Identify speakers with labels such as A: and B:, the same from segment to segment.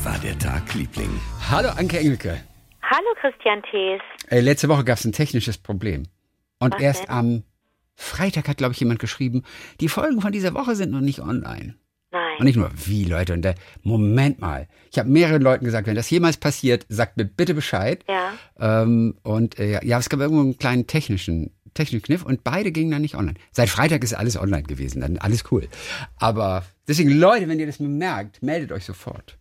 A: Wie war der Tag, Liebling?
B: Hallo Anke Engelke.
C: Hallo Christian Thees.
B: Äh, letzte Woche gab es ein technisches Problem. Und
C: Was
B: erst
C: denn?
B: am Freitag hat, glaube ich, jemand geschrieben, die Folgen von dieser Woche sind noch nicht online. Und
C: Nein.
B: nicht nur, wie Leute, und der, Moment mal. Ich habe mehreren Leuten gesagt, wenn das jemals passiert, sagt mir bitte Bescheid.
C: Ja.
B: Ähm, und äh, ja, es gab irgendwo einen kleinen technischen, technischen Kniff und beide gingen dann nicht online. Seit Freitag ist alles online gewesen, dann alles cool. Aber deswegen, Leute, wenn ihr das merkt, meldet euch sofort.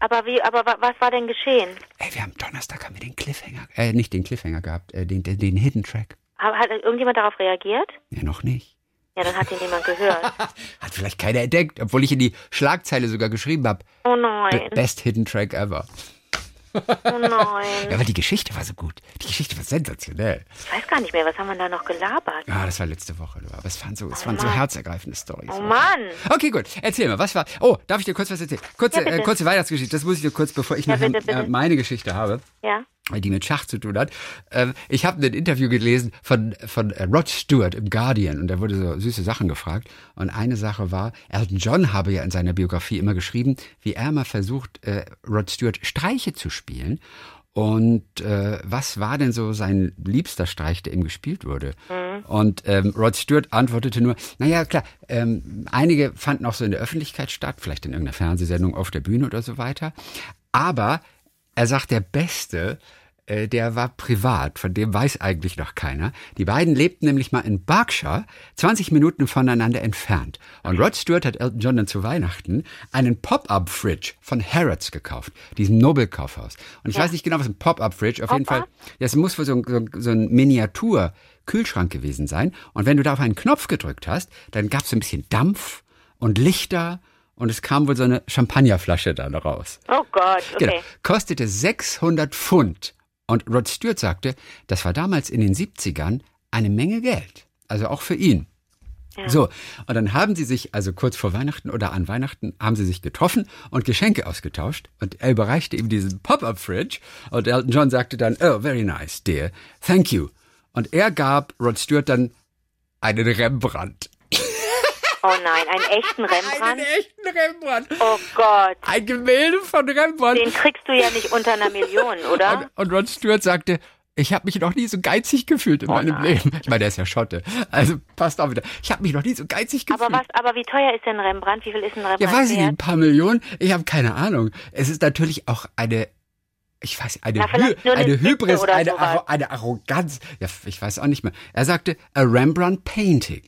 C: Aber wie, aber wa- was war denn geschehen?
B: Ey, wir haben Donnerstag haben wir den Cliffhanger, äh, nicht den Cliffhanger gehabt, äh, den, den, den Hidden Track.
C: Hat, hat irgendjemand darauf reagiert?
B: Ja, noch nicht.
C: Ja, dann hat ihn niemand gehört.
B: Hat vielleicht keiner entdeckt, obwohl ich in die Schlagzeile sogar geschrieben habe.
C: Oh nein.
B: Best Hidden Track ever.
C: Oh nein.
B: Ja, aber die Geschichte war so gut. Die Geschichte war sensationell.
C: Ich weiß gar nicht mehr, was haben wir da noch gelabert?
B: Ja, das war letzte Woche. du. Aber es waren so, es waren so herzergreifende Storys.
C: Oh Mann.
B: Okay, gut. Erzähl mal, was war. Oh, darf ich dir kurz was erzählen? Kurze,
C: Ja,
B: äh, kurze Weihnachtsgeschichte. Das muss ich dir kurz, bevor ich
C: Ja,
B: nachher
C: bitte, bitte.
B: Äh, meine Geschichte habe.
C: Ja.
B: Die mit Schach zu tun hat. Ähm, ich habe ein Interview gelesen von, von äh, Rod Stewart im Guardian und da wurde so süße Sachen gefragt. Und eine Sache war, Elton John habe ja in seiner Biografie immer geschrieben, wie er mal versucht, äh, Rod Stewart Streiche zu spielen. Und äh, was war denn so sein liebster Streich, der ihm gespielt wurde? Und ähm, Rod Stewart antwortete nur, naja, klar, ähm, einige fanden auch so in der Öffentlichkeit statt, vielleicht in irgendeiner Fernsehsendung auf der Bühne oder so weiter. Aber er sagt, der Beste, äh, der war privat, von dem weiß eigentlich noch keiner. Die beiden lebten nämlich mal in Berkshire, 20 Minuten voneinander entfernt. Und Rod Stewart hat Elton John dann zu Weihnachten einen Pop-Up-Fridge von Harrods gekauft, diesem Nobelkaufhaus. Und ich weiß nicht genau, was ein Pop-Up-Fridge, auf jeden Fall, das muss wohl so, ein- so, ein- so ein Miniatur-Kühlschrank gewesen sein. Und wenn du da auf einen Knopf gedrückt hast, dann gab es so ein bisschen Dampf und Lichter und es kam wohl so eine Champagnerflasche dann raus.
C: Oh Gott, okay.
B: Genau. Kostete 600 Pfund. Und Rod Stewart sagte, das war damals in den 70ern eine Menge Geld. Also auch für ihn. So, und dann haben sie sich, also kurz vor Weihnachten oder an Weihnachten, haben sie sich getroffen und Geschenke ausgetauscht. Und er überreichte ihm diesen Pop-Up-Fridge. Und Elton John sagte dann, oh, very nice, dear, thank you. Und er gab Rod Stewart dann einen Rembrandt.
C: Oh nein, einen echten Rembrandt?
B: Einen echten Rembrandt.
C: Oh Gott.
B: Ein Gemälde von Rembrandt.
C: Den kriegst du ja nicht unter einer Million, oder?
B: Und, und Rod Stewart sagte, ich habe mich noch nie so geizig gefühlt in meinem Leben. Ich meine, der ist ja Schotte. Also passt auch wieder. Ich habe mich noch nie so geizig gefühlt.
C: Aber was, aber wie teuer ist denn Rembrandt? Wie viel ist ein Rembrandt?
B: ja, weiß ich nicht, ein paar Millionen. Ich habe keine Ahnung. Es ist natürlich auch eine, ich weiß, eine,
C: Na,
B: Hy
C: eine
B: eine Hybris, eine. Arro eine Arroganz. Ja, ich weiß auch nicht mehr. Er sagte, a Rembrandt Painting.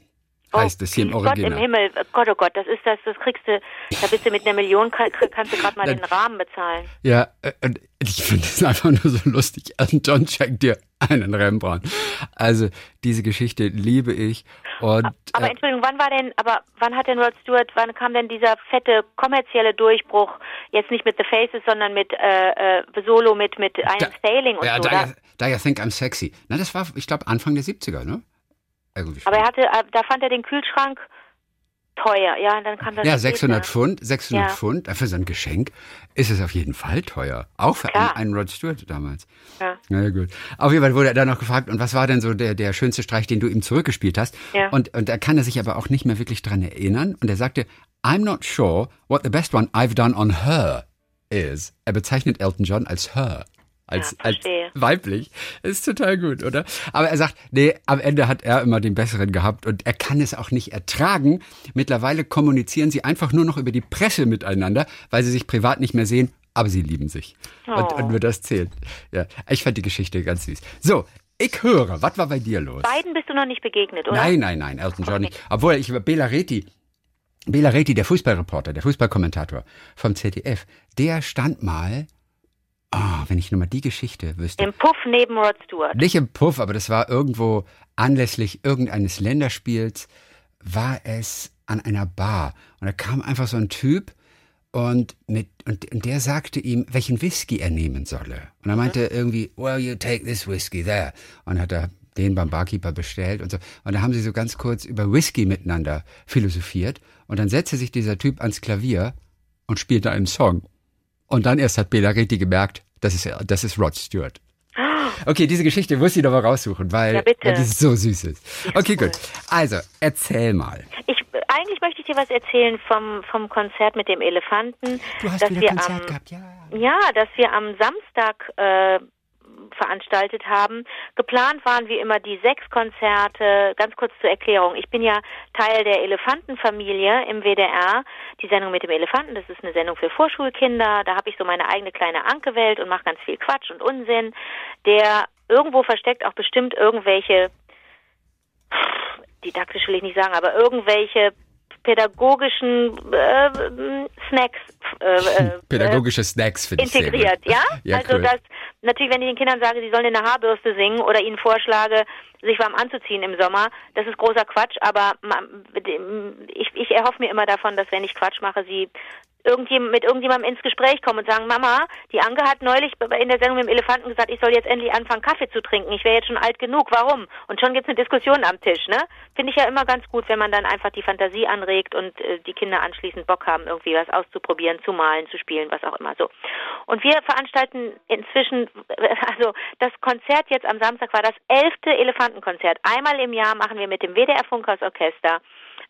B: Heißt es hier im
C: Oh, Gott im
B: Original.
C: Himmel, Gott, oh Gott, das ist das, das kriegst du, da bist du mit einer Million, kann, kannst du gerade mal den Rahmen bezahlen.
B: Ja, äh, und ich finde es einfach nur so lustig. Elton John schenkt dir einen Rembrandt. Also diese Geschichte liebe ich. Und
C: Aber
B: äh,
C: Entschuldigung, wann war denn, aber wann hat denn Rod Stewart, wann kam denn dieser fette kommerzielle Durchbruch, jetzt nicht mit The Faces, sondern mit äh, äh, Solo, mit, mit einem Sailing und
B: ja,
C: so,
B: da, da you think I'm sexy. Na, das war, ich glaube, Anfang der 70er, ne? Irgendwie
C: Aber er hatte, äh, da fand er den Kühlschrank teuer, ja, dann kam das
B: ja,
C: später.
B: 600 Pfund, 600
C: Ja.
B: Pfund, äh, für so ein Geschenk ist es auf jeden Fall teuer. Auch für einen, einen Rod Stewart damals.
C: Ja.
B: Na ja, gut. Auf jeden Fall wurde er dann noch gefragt, und was war denn so der, der schönste Streich, den du ihm zurückgespielt hast?
C: Ja.
B: Und, und er kann er sich aber auch nicht mehr wirklich dran erinnern. Und er sagte, I'm not sure what the best one I've done on her is. Er bezeichnet Elton John als her. Als,
C: Ja,
B: als weiblich. Ist total gut, oder? Aber er sagt, nee, am Ende hat er immer den besseren gehabt und er kann es auch nicht ertragen. Mittlerweile kommunizieren sie einfach nur noch über die Presse miteinander, weil sie sich privat nicht mehr sehen, aber sie lieben sich. Und,
C: Oh.
B: und nur das zählt. Ja, ich fand die Geschichte ganz süß. So, ich höre, was war bei dir los?
C: Beiden bist du noch nicht begegnet, oder?
B: Nein, nein, nein, Elton John nicht. Obwohl, ich über Bela Reti, Bela Reti, der Fußballreporter, der Fußballkommentator vom ZDF, der stand mal, ah, wenn ich nur mal die Geschichte wüsste.
C: Im Puff neben Rod Stewart.
B: Nicht im Puff, aber das war irgendwo anlässlich irgendeines Länderspiels, war es an einer Bar. Und da kam einfach so ein Typ und, mit, und, und der sagte ihm, welchen Whisky er nehmen solle. Und er meinte irgendwie, well, you take this whisky there. Und hat er den beim Barkeeper bestellt und so. Und da haben sie so ganz kurz über Whisky miteinander philosophiert. Und dann setzte sich dieser Typ ans Klavier und spielte einen Song. Und dann erst hat Bela Reti gemerkt, das ist, das ist Rod Stewart. Okay, diese Geschichte muss ich doch mal raussuchen, weil,
C: Ja,
B: weil die so süß ist. Okay, gut. Also, erzähl mal.
C: Ich, eigentlich möchte ich dir was erzählen vom, vom Konzert mit dem Elefanten.
B: Du hast
C: dass
B: wieder
C: wir
B: Konzert
C: am,
B: gehabt, ja.
C: Ja, dass wir am Samstag äh, veranstaltet haben. Geplant waren wie immer die sechs Konzerte. Ganz kurz zur Erklärung. Ich bin ja Teil der Elefantenfamilie im WDR. Die Sendung mit dem Elefanten, das ist eine Sendung für Vorschulkinder. Da habe ich so meine eigene kleine Anke-Welt und mache ganz viel Quatsch und Unsinn, der irgendwo versteckt auch bestimmt irgendwelche didaktisch will ich nicht sagen, aber irgendwelche pädagogischen äh, Snacks äh, äh,
B: Pädagogische Snacks finde ich
C: integriert, ja?
B: Ja,
C: also
B: cool.
C: dass natürlich, wenn ich den Kindern sage, sie sollen in der Haarbürste singen oder ihnen vorschlage, sich warm anzuziehen im Sommer, das ist großer Quatsch, aber ich, ich erhoffe mir immer davon, dass wenn ich Quatsch mache, sie irgendjemand, mit irgendjemandem ins Gespräch kommen und sagen, Mama, die Anke hat neulich in der Sendung mit dem Elefanten gesagt, ich soll jetzt endlich anfangen, Kaffee zu trinken. Ich wäre jetzt schon alt genug. Warum? Und schon gibt's eine Diskussion am Tisch, ne? Finde ich ja immer ganz gut, wenn man dann einfach die Fantasie anregt und äh, die Kinder anschließend Bock haben, irgendwie was auszuprobieren, zu malen, zu spielen, was auch immer so. Und wir veranstalten inzwischen, also das Konzert jetzt am Samstag war das elfte Elefantenkonzert. Einmal im Jahr machen wir mit dem WDR Funkhausorchester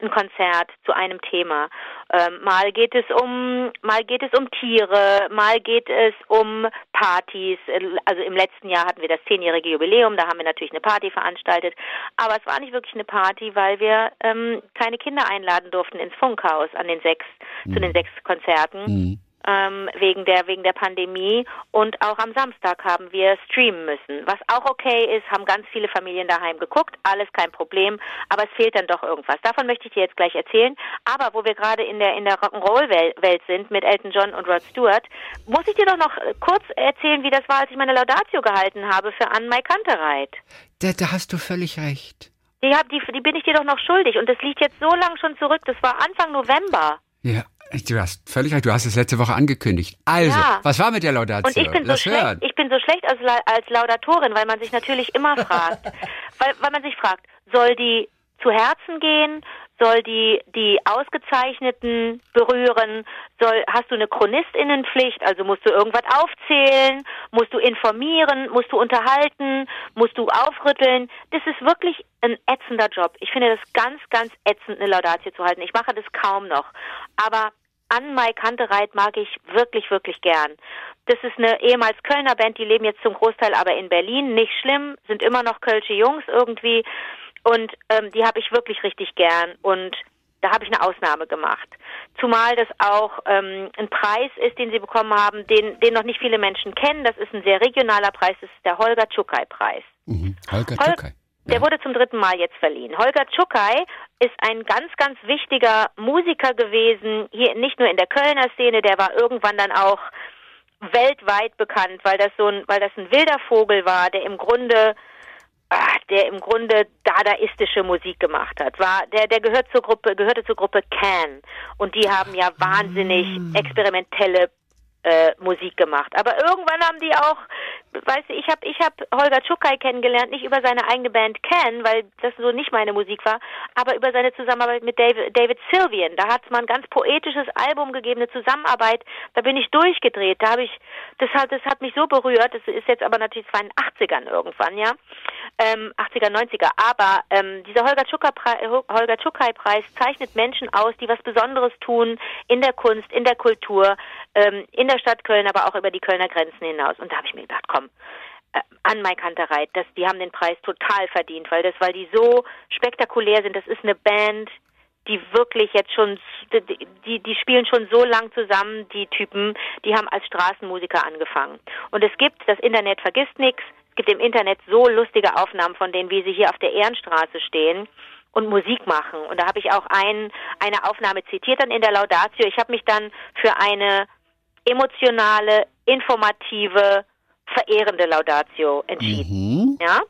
C: ein Konzert zu einem Thema. Ähm, mal geht es um, mal geht es um Tiere, mal geht es um Partys. Äh, Also im letzten Jahr hatten wir das zehnjährige Jubiläum, da haben wir natürlich eine Party veranstaltet. Aber es war nicht wirklich eine Party, weil wir ähm, keine Kinder einladen durften ins Funkhaus an den sechs, zu den sechs Konzerten
B: Mhm.
C: Ähm, wegen der wegen der Pandemie und auch am Samstag haben wir streamen müssen. Was auch okay ist, haben ganz viele Familien daheim geguckt, alles kein Problem, aber es fehlt dann doch irgendwas. Davon möchte ich dir jetzt gleich erzählen. Aber wo wir gerade in der in der Rock'n'Roll-Welt sind mit Elton John und Rod Stewart, muss ich dir doch noch äh, kurz erzählen, wie das war, als ich meine Laudatio gehalten habe für Anne Mai Kantereit.
B: Da, da hast du völlig recht.
C: Die, hab, die, die bin ich dir doch noch schuldig und das liegt jetzt so lang schon zurück. Das war Anfang November.
B: Ja, du hast völlig recht. Du hast es letzte Woche angekündigt. Also,
C: Ja.
B: was war mit der Laudatio?
C: Und ich bin so
B: Lass
C: schlecht,
B: hören.
C: ich bin so schlecht als, als Laudatorin, weil man sich natürlich immer fragt, weil, weil man sich fragt, soll die zu Herzen gehen? Soll die die Ausgezeichneten berühren? Soll hast du eine Chronistinnenpflicht? Also musst du irgendwas aufzählen? Musst du informieren? Musst du unterhalten? Musst du aufrütteln? Das ist wirklich ein ätzender Job. Ich finde das ganz, ganz ätzend, eine Laudatio zu halten. Ich mache das kaum noch. Aber an Mai Kantereit mag ich wirklich, wirklich gern. Das ist eine ehemals Kölner Band, die leben jetzt zum Großteil aber in Berlin. Nicht schlimm, sind immer noch Kölsche Jungs irgendwie. Und ähm, die habe ich wirklich richtig gern. Und da habe ich eine Ausnahme gemacht. Zumal das auch ähm, ein Preis ist, den sie bekommen haben, den, den noch nicht viele Menschen kennen. Das ist ein sehr regionaler Preis, das ist der Holger Tschukai-Preis.
B: Mhm. Holger
C: Hol-
B: Tuckey.
C: Der wurde zum dritten Mal jetzt verliehen. Holger Tschukai ist ein ganz, ganz wichtiger Musiker gewesen, hier nicht nur in der Kölner Szene, der war irgendwann dann auch weltweit bekannt, weil das so ein, weil das ein wilder Vogel war, der im Grunde ah, der im Grunde dadaistische Musik gemacht hat. War der der gehört zur Gruppe gehörte zur Gruppe Can und die haben ja wahnsinnig experimentelle äh, Musik gemacht. Aber irgendwann haben die auch, weißt du, ich habe ich hab Holger Tschukai kennengelernt, nicht über seine eigene Band Can, weil das so nicht meine Musik war, aber über seine Zusammenarbeit mit David, David Sylvian. Da hat es mal ein ganz poetisches Album gegeben, eine Zusammenarbeit, da bin ich durchgedreht. Da habe ich, das hat, das hat mich so berührt, das ist jetzt aber natürlich zwar in den 80ern irgendwann, ja, ähm, 80er, 90er, aber ähm, dieser Holger Tschukai-Preis zeichnet Menschen aus, die was Besonderes tun in der Kunst, in der Kultur, ähm, in der Stadt Köln, aber auch über die Kölner Grenzen hinaus. Und da habe ich mir gedacht, komm, äh, an Mai Kantereit, das, die haben den Preis total verdient, weil das, weil die so spektakulär sind. Das ist eine Band, die wirklich jetzt schon, die, die, die spielen schon so lang zusammen, die Typen, die haben als Straßenmusiker angefangen. Und es gibt, das Internet vergisst nichts, es gibt im Internet so lustige Aufnahmen von denen, wie sie hier auf der Ehrenstraße stehen und Musik machen. Und da habe ich auch ein, eine Aufnahme zitiert dann in der Laudatio. Ich habe mich dann für eine emotionale, informative, verehrende Laudatio entschieden.
B: Mhm.
C: Ja.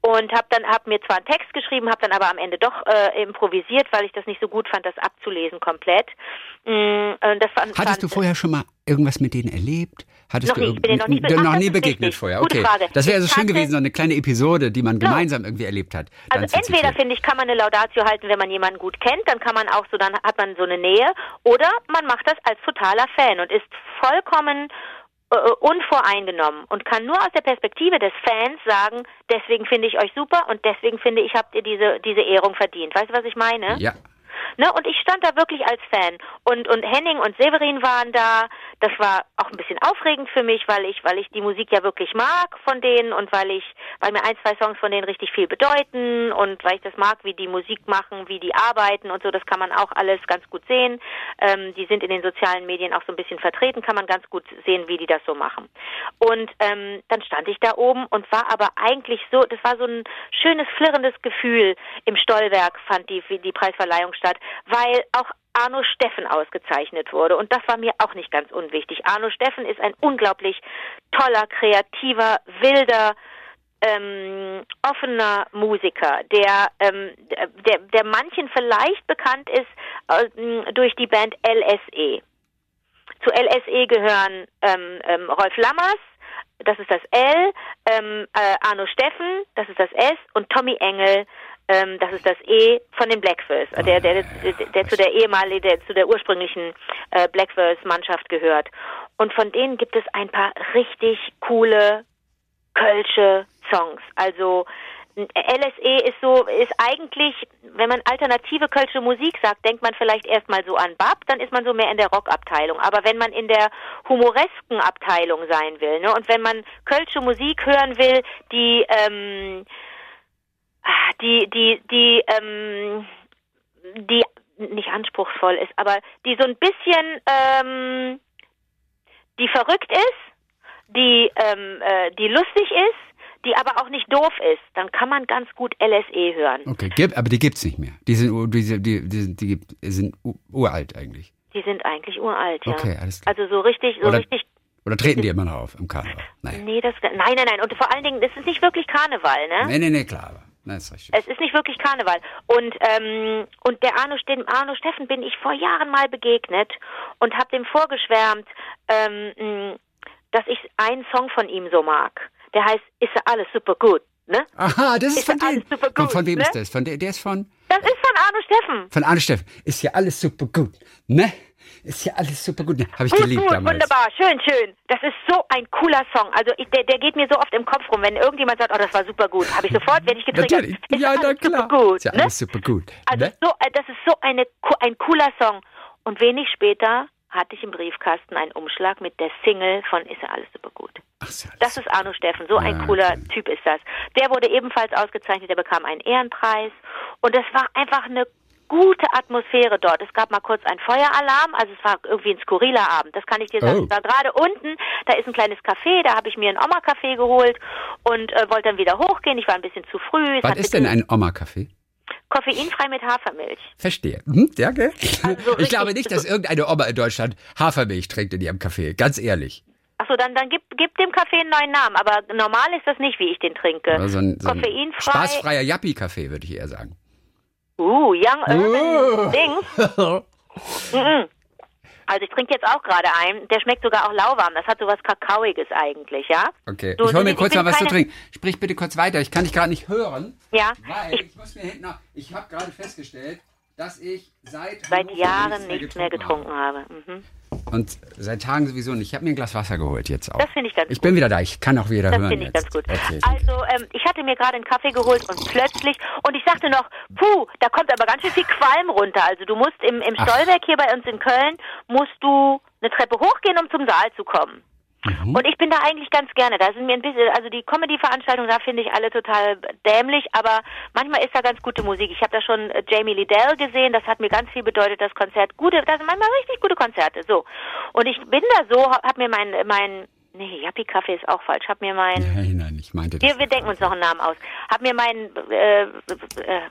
C: Und habe dann hab mir zwar einen Text geschrieben, habe dann aber am Ende doch äh, improvisiert, weil ich das nicht so gut fand, das abzulesen komplett. Und das fand,
B: Hattest
C: fand,
B: du vorher schon mal irgendwas mit denen erlebt? Hattest
C: Noch
B: du
C: nicht, ich bin noch Ach,
B: noch nie begegnet
C: richtig.
B: vorher? Okay. Das wäre also schön gewesen, so eine kleine Episode, die man gemeinsam irgendwie erlebt hat. dann
C: Also entweder finde ich, kann man eine Laudatio halten, wenn man jemanden gut kennt, dann kann man auch so, dann hat man so eine Nähe, oder man macht das als totaler Fan und ist vollkommen äh, unvoreingenommen und kann nur aus der Perspektive des Fans sagen, deswegen finde ich euch super und deswegen finde ich, habt ihr diese diese Ehrung verdient. Weißt du, was ich meine?
B: Ja.
C: Ne? Und ich stand da wirklich als Fan. Und, und Henning und Severin waren da. Das war auch ein bisschen aufregend für mich, weil ich, weil ich die Musik ja wirklich mag von denen und weil ich, weil mir ein, zwei Songs von denen richtig viel bedeuten und weil ich das mag, wie die Musik machen, wie die arbeiten und so. Das kann man auch alles ganz gut sehen. Ähm, die sind in den sozialen Medien auch so ein bisschen vertreten, kann man ganz gut sehen, wie die das so machen. Und ähm, dann stand ich da oben und war aber eigentlich so, das war so ein schönes, flirrendes Gefühl im Stollwerk, fand die, die Preisverleihung statt, weil auch Arno Steffen ausgezeichnet wurde. Und das war mir auch nicht ganz unwichtig. Arno Steffen ist ein unglaublich toller, kreativer, wilder, ähm, offener Musiker, der, ähm, der, der manchen vielleicht bekannt ist äh, durch die Band LSE. Zu LSE gehören ähm, ähm, Rolf Lammers, das ist das L, ähm, äh, Arno Steffen, das ist das S und Tommy Engel, ähm, das ist das E von den Blackverse, oh, der, der, der, der, zu der ehemaligen, der zu der ursprünglichen äh, Blackverse-Mannschaft gehört. Und von denen gibt es ein paar richtig coole Kölsche Songs. Also LSE ist so, ist eigentlich, wenn man alternative kölsche Musik sagt, denkt man vielleicht erstmal so an Bab, dann ist man so mehr in der Rockabteilung. Aber wenn man in der humoresken Abteilung sein will, ne, und wenn man kölsche Musik hören will, die, ähm, die, die, die, ähm, die nicht anspruchsvoll ist, aber die so ein bisschen, ähm, die verrückt ist, die, ähm, äh, die lustig ist, die aber auch nicht doof ist, dann kann man ganz gut LSE hören.
B: Okay, aber die gibt's nicht mehr. Die sind, die, die, die, die sind uralt eigentlich.
C: Die sind eigentlich uralt, ja.
B: Okay, alles klar.
C: Also so richtig, so
B: oder,
C: richtig.
B: Oder treten die immer noch auf im Karneval?
C: Nein. Nee, das, nein, nein, nein. Und vor allen Dingen, das ist nicht wirklich Karneval, ne?
B: Nee, nee, nee, klar. Nein, ist richtig.
C: Es ist nicht wirklich Karneval. Und, ähm, und der Arno, dem Arno Steffen bin ich vor Jahren mal begegnet und habe dem vorgeschwärmt, ähm, dass ich einen Song von ihm so mag. Der heißt, ist alles super gut, ne?
B: Aha, das ist, ist von dem.
C: Gut,
B: von, wem
C: ne?
B: ist das? Von der, der ist von?
C: Das ist von Arno Steffen.
B: Von Arno Steffen. Ist ja alles super gut, ne? Ist ja alles super gut. Ne? Habe ich
C: gut,
B: geliebt
C: gut,
B: damals.
C: Wunderbar, schön, schön. Das ist so ein cooler Song. Also ich, der, der geht mir so oft im Kopf rum. Wenn irgendjemand sagt, oh, das war super gut, habe ich sofort, werde ich getriggert.
B: Natürlich. Ja, na klar.
C: Gut,
B: ist ja
C: ne?
B: alles super gut.
C: Also
B: ne?
C: so, äh, das ist so eine, ein cooler Song. Und wenig später hatte ich im Briefkasten einen Umschlag mit der Single von Ist ja alles super gut.
B: Ach, ist ja alles
C: Das ist Arno Steffen, so ein
B: Ja,
C: cooler
B: okay.
C: Typ ist das. Der wurde ebenfalls ausgezeichnet, der bekam einen Ehrenpreis und es war einfach eine gute Atmosphäre dort. Es gab mal kurz einen Feueralarm, also es war irgendwie ein skurriler Abend. Das kann ich dir sagen.
B: Oh.
C: Ich war gerade unten, da ist ein kleines Café, da habe ich mir einen Oma-Kaffee geholt und äh, wollte dann wieder hochgehen. Ich war ein bisschen zu früh. Es
B: Was ist denn ein Oma-Kaffee?
C: Koffeinfrei mit Hafermilch.
B: Verstehe. Hm, gell?
C: Also so
B: ich glaube nicht, dass irgendeine Oma in Deutschland Hafermilch trinkt in ihrem Kaffee. Ganz ehrlich.
C: Achso, dann, dann gib, gib dem Kaffee einen neuen Namen. Aber normal ist das nicht, wie ich den trinke.
B: So ein, so ein
C: Koffeinfrei.
B: spaßfreier Yappi-Kaffee, würde ich eher sagen.
C: Uh, Young Urban
B: Uh.
C: Dings. Mhm. Also ich trinke jetzt auch gerade einen. Der schmeckt sogar auch lauwarm. Das hat sowas Kakaoiges eigentlich, ja?
B: Okay,
C: Du,
B: ich hol mir kurz mal was zu trinken. Sprich bitte kurz weiter, ich kann dich gerade nicht hören.
C: Ja.
B: Weil
C: Ich,
B: ich muss mir hinten noch, ich habe gerade festgestellt, dass ich seit
C: seit Jahren nichts mehr getrunken habe. Mhm.
B: Und seit Tagen sowieso nicht. Ich habe mir ein Glas Wasser geholt jetzt auch.
C: Das finde ich ganz
B: Ich
C: gut.
B: bin wieder da, ich kann auch wieder
C: Das
B: hören
C: finde ich
B: jetzt.
C: ganz gut.
B: Okay,
C: also, ähm, ich hatte mir gerade einen Kaffee geholt und plötzlich, und ich sagte noch, puh, da kommt aber ganz schön viel Qualm runter. Also du musst im, im
B: Ach.
C: Stollwerk hier bei uns in Köln, musst du eine Treppe hochgehen, um zum Saal zu kommen.
B: Mhm.
C: Und ich bin da eigentlich ganz gerne. Da sind mir ein bisschen, also die Comedy-Veranstaltungen, da finde ich alle total dämlich, aber manchmal ist da ganz gute Musik. Ich habe da schon äh, Jamie Liddell gesehen, das hat mir ganz viel bedeutet, das Konzert. Gute, das sind manchmal richtig gute Konzerte. So. Und ich bin da so, habe mir mein, mein, nee, Yappi-Kaffee ist auch falsch, habe mir mein,
B: Nein, nein, ich meinte das.
C: wir, wir denken uns noch einen Namen aus. Hab mir meinen, äh, äh,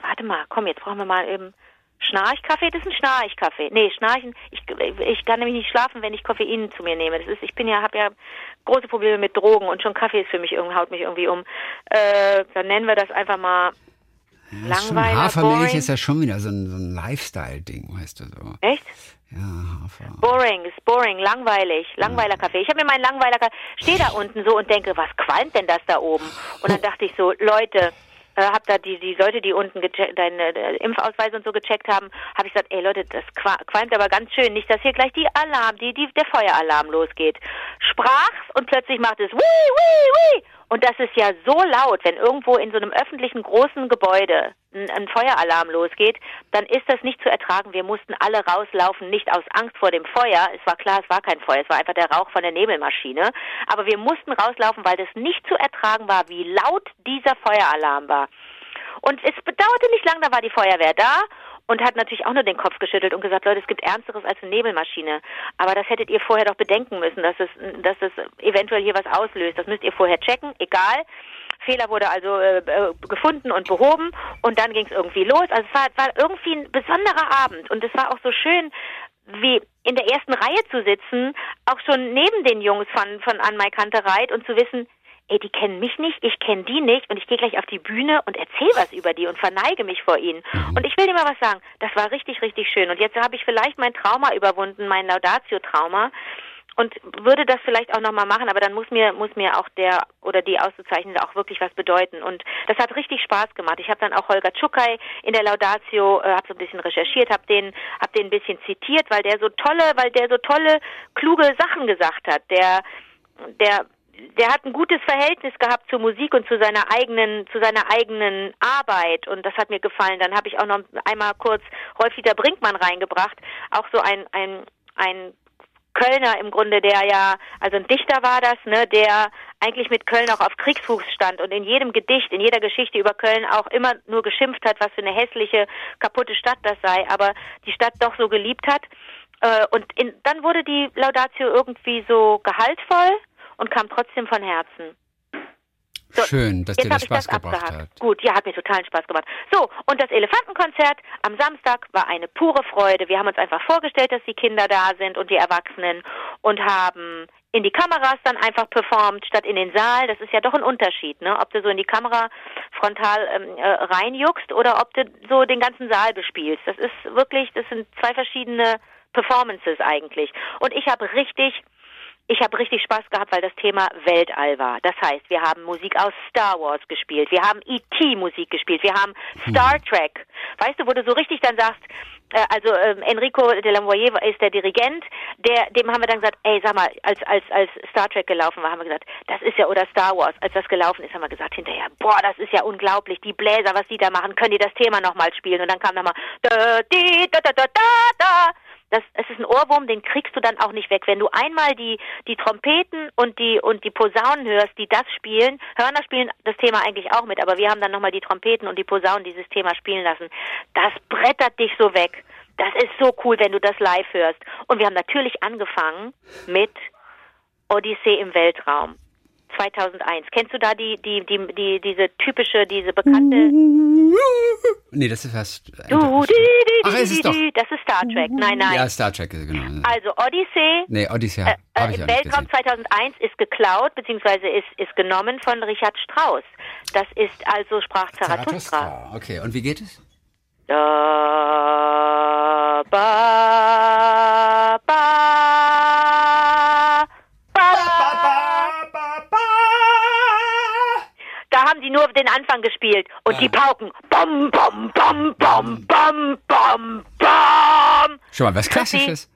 C: warte mal, komm, jetzt brauchen wir mal eben Schnarchkaffee. Das ist ein Schnarchkaffee. Nee, Schnarchen. Ich, ich kann nämlich nicht schlafen, wenn ich Koffein zu mir nehme. Das ist, ich bin ja, habe ja große Probleme mit Drogen und schon Kaffee ist für mich irgendwie, haut mich irgendwie um. Äh, dann nennen wir das einfach mal
B: Ja,
C: Langweiler,
B: Hafermilch ist ja schon wieder so ein, so ein Lifestyle-Ding, weißt du so.
C: echt?
B: Ja, Hafer.
C: Boring, ist boring, langweilig, langweiler Kaffee. Ich habe mir meinen langweiler Kaffee, stehe da unten so und denke, was qualmt denn das da oben? Und dann dachte ich so, Leute, äh, hab da die, die Leute, die unten gecheckt, deine äh, Impfausweise und so gecheckt haben, habe ich gesagt, ey Leute, das qua- qualmt aber ganz schön, nicht, dass hier gleich die Alarm, die, die, der Feueralarm losgeht. Sprach's und plötzlich macht es wii, wii, wii. Und das ist ja so laut, wenn irgendwo in so einem öffentlichen großen Gebäude ein, ein Feueralarm losgeht, dann ist das nicht zu ertragen. Wir mussten alle rauslaufen, nicht aus Angst vor dem Feuer. Es war klar, es war kein Feuer, es war einfach der Rauch von der Nebelmaschine. Aber wir mussten rauslaufen, weil das nicht zu ertragen war, wie laut dieser Feueralarm war. Und es bedauerte nicht lang, da war die Feuerwehr da und hat natürlich auch nur den Kopf geschüttelt und gesagt, Leute, es gibt Ernsteres als eine Nebelmaschine. Aber das hättet ihr vorher doch bedenken müssen, dass es, dass es eventuell hier was auslöst. Das müsst ihr vorher checken, egal. Fehler wurde also äh, äh gefunden und behoben und dann ging es irgendwie los. Also es war, war irgendwie ein besonderer Abend und es war auch so schön, wie in der ersten Reihe zu sitzen, auch schon neben den Jungs von, von Anmai Kantereit und zu wissen, ey, die kennen mich nicht, ich kenne die nicht und ich gehe gleich auf die Bühne und erzähle was über die und verneige mich vor ihnen. Mhm. Und ich will dir mal was sagen, das war richtig, richtig schön. Und jetzt habe ich vielleicht mein Trauma überwunden, mein Laudatio-Trauma und würde das vielleicht auch nochmal machen, aber dann muss mir muss mir auch der oder die Auszeichnende auch wirklich was bedeuten und das hat richtig Spaß gemacht. Ich habe dann auch Holger Tschukai in der Laudatio äh, habe so ein bisschen recherchiert, habe den habe den ein bisschen zitiert, weil der so tolle, weil der so tolle kluge Sachen gesagt hat. Der der der hat ein gutes Verhältnis gehabt zur Musik und zu seiner eigenen zu seiner eigenen Arbeit und das hat mir gefallen. Dann habe ich auch noch einmal kurz Rolf-Dieter Brinkmann reingebracht, auch so ein ein ein Kölner im Grunde, der ja, also ein Dichter war das, ne, der eigentlich mit Köln auch auf Kriegsfuß stand und in jedem Gedicht, in jeder Geschichte über Köln auch immer nur geschimpft hat, was für eine hässliche, kaputte Stadt das sei, aber die Stadt doch so geliebt hat. Äh, und in, dann wurde die Laudatio irgendwie so gehaltvoll und kam trotzdem von Herzen.
B: So, Schön, dass dir das Spaß das gebracht hat.
C: Gut, ja, hat mir totalen Spaß gemacht. So, und das Elefantenkonzert am Samstag war eine pure Freude. Wir haben uns einfach vorgestellt, dass die Kinder da sind und die Erwachsenen und haben in die Kameras dann einfach performt, statt in den Saal. Das ist ja doch ein Unterschied, ne? Ob du so in die Kamera frontal ähm, äh, reinjuckst oder ob du so den ganzen Saal bespielst. Das ist wirklich, das sind zwei verschiedene Performances eigentlich. Und ich habe richtig ich habe richtig Spaß gehabt, weil das Thema Weltall war. Das heißt, wir haben Musik aus Star Wars gespielt, wir haben E.T. Musik gespielt, wir haben Star hm. Trek. Weißt du, wo du so richtig dann sagst, äh, also ähm, Enrico de la Moyer ist der Dirigent, der, dem haben wir dann gesagt, ey, sag mal, als, als, als Star Trek gelaufen war, haben wir gesagt, das ist ja, oder Star Wars, als das gelaufen ist, haben wir gesagt hinterher, boah, das ist ja unglaublich, die Bläser, was die da machen, können die das Thema nochmal spielen? Und dann kam nochmal, da, di, da, da, da, da, da. Das, es ist ein Ohrwurm, den kriegst du dann auch nicht weg. Wenn du einmal die, die Trompeten und die, und die Posaunen hörst, die das spielen, Hörner spielen das Thema eigentlich auch mit, aber wir haben dann nochmal die Trompeten und die Posaunen dieses Thema spielen lassen. Das brettert dich so weg. Das ist so cool, wenn du das live hörst. Und wir haben natürlich angefangen mit Odyssee im Weltraum. 2001. Kennst du da die, die, die, die, diese typische, diese bekannte?
B: Nee, das ist was.
C: Du,
B: die,
C: die, Ach, ist es doch. Das ist Star Trek. Nein, nein.
B: Ja, Star Trek, genau.
C: Also Odyssey.
B: Nee, Odyssey äh, habe ich
C: äh, Weltraum 2001 ist geklaut, beziehungsweise ist, ist genommen von Richard Strauss. Das ist also sprach Zarathustra. Zarathustra.
B: Okay, und wie geht es?
C: Da, ba, ba, sie nur den Anfang gespielt und ja. die Pauken. Bam, bam, bam, bam, bam, bam, bam.
B: Schon mal was Klassisches.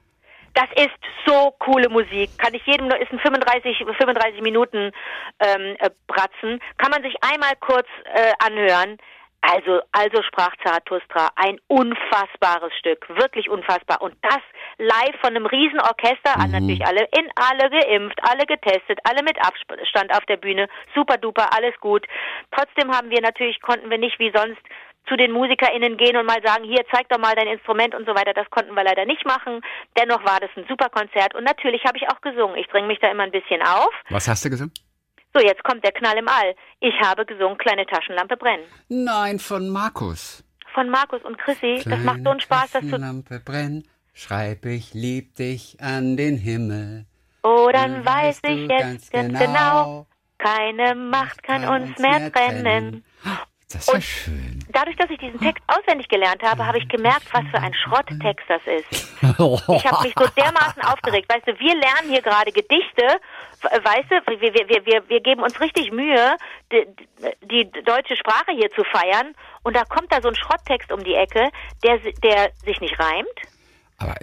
C: Das ist so coole Musik. Kann ich jedem, ist ein 35, 35 Minuten ähm, äh, Bratzen. Kann man sich einmal kurz äh, anhören. Also, also sprach Zarathustra, ein unfassbares Stück, wirklich unfassbar. Und das live von einem Riesenorchester, mhm. natürlich alle in alle geimpft, alle getestet, alle mit Abstand auf der Bühne, super duper, alles gut. Trotzdem haben wir natürlich, konnten wir nicht wie sonst zu den MusikerInnen gehen und mal sagen, hier, zeig doch mal dein Instrument und so weiter. Das konnten wir leider nicht machen. Dennoch war das ein super Konzert und natürlich habe ich auch gesungen. Ich dränge mich da immer ein bisschen auf.
B: Was hast du gesungen?
C: So, jetzt kommt der Knall im All. Ich habe gesungen, kleine Taschenlampe brennen.
B: Nein, von Markus.
C: Von Markus und Chrissy. Kleine das macht so einen Spaß, dass du.
B: Taschenlampe brennen, schreib ich lieb dich an den Himmel.
C: Oh, dann, dann weiß ich jetzt ganz genau, genau, keine Macht kann, kann uns mehr trennen. trennen.
B: Das ist ja schön.
C: Dadurch, dass ich diesen Text auswendig gelernt habe, habe ich gemerkt, was für ein Schrotttext das ist. Ich habe mich so dermaßen aufgeregt. Weißt du, wir lernen hier gerade Gedichte, weißt du, wir, wir, wir, wir geben uns richtig Mühe, die, die deutsche Sprache hier zu feiern. Und da kommt da so ein Schrotttext um die Ecke, der, der sich nicht reimt.